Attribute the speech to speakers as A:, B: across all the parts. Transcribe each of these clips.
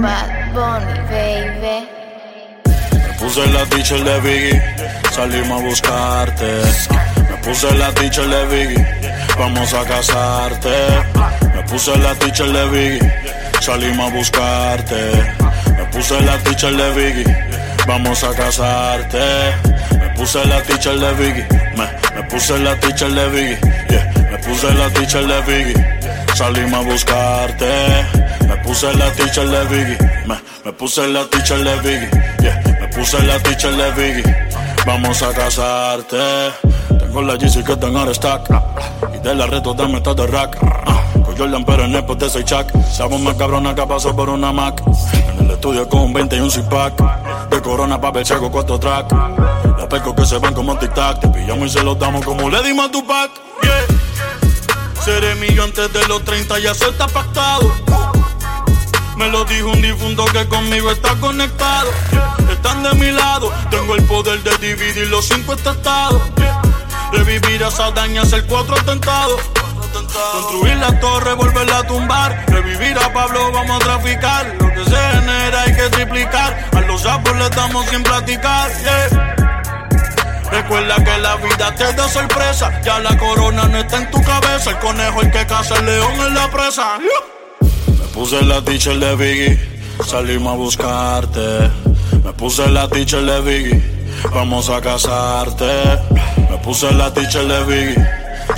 A: Bad Bunny, baby.
B: Me puse la teacher de Biggie, salimos a buscarte. Me puse la teacher de Biggie, vamos a casarte. Me puse la teacher de Biggie, salimos a buscarte. Me puse la teacher de Biggie, vamos a casarte. Me puse la teacher de Biggie, me, me puse la teacher de Biggie, yeah. Me puse la teacher de Biggie, salimos a buscarte. Me puse la teacher de Biggie, me, me puse la teacher de Biggie, yeah. Me puse la teacher de Biggie, vamos a casarte. Tengo la GC que tengo en stack, y de la reto dame todo de rack. Ah, Jordan pero en el de soy Chuck, sabes más cabrona que pasó por una Mac. En el estudio con un 20 y un pack, de corona pa' ver ciego cuatro track. La pesco que se ven como tic-tac, te pillamos y se los damos como le dimos tu pack. Yeah. Seré mío antes de los 30, ya se está pactado. Me lo dijo un difunto que conmigo está conectado. Están de mi lado, tengo el poder de dividir los cinco estados. Revivir a Sadaña, hacer cuatro atentados. Construir la torre, volverla a tumbar. Revivir a Pablo, vamos a traficar. Lo que se genera hay que triplicar. A los sapos les damos sin platicar. yeah. Recuerda que la vida te da sorpresa. Ya la corona no está en tu cabeza. El conejo el que caza el león en la presa. Me puse la teacher de Biggie, salimos a buscarte. Me puse la teacher de Biggie, vamos a casarte. Me puse la teacher de Biggie,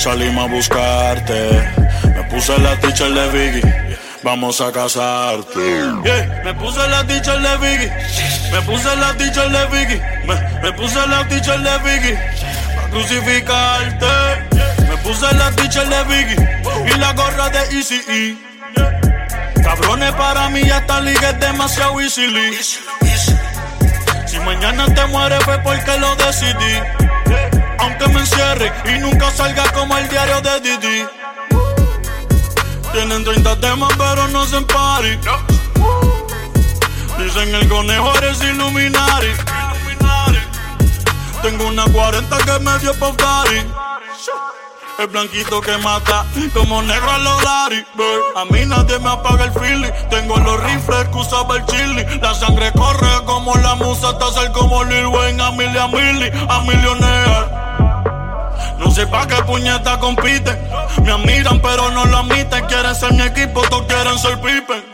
B: salimos a buscarte. Me puse la teacher de Biggie, vamos a casarte. Me puse la teacher de Biggie, me puse la teacher de Biggie, me, puse la teacher de Biggie, pa' crucificarte. Me puse la teacher de Biggie y la gorra de Easy E. Cabrones, para mí esta liga es demasiado easy. Si mañana te mueres fue porque lo decidí. Aunque me encierre y nunca salga el diario de Didi. Tienen 30 temas pero no se party. Dicen el conejo eres Illuminati. Tengo una 40 que me dio Pop Daddy. El blanquito que mata, como negro a los Bird. A mí nadie me apaga el feeling. Tengo los rifles que usaba el chili. La sangre corre como la musa, hasta ser como Lil Wayne. A Milli, a Milli, a millionaire. Sé pa' qué puñeta compiten. Me admiran, pero no lo admiten. Quieren ser mi equipo, todos quieren ser Pippen.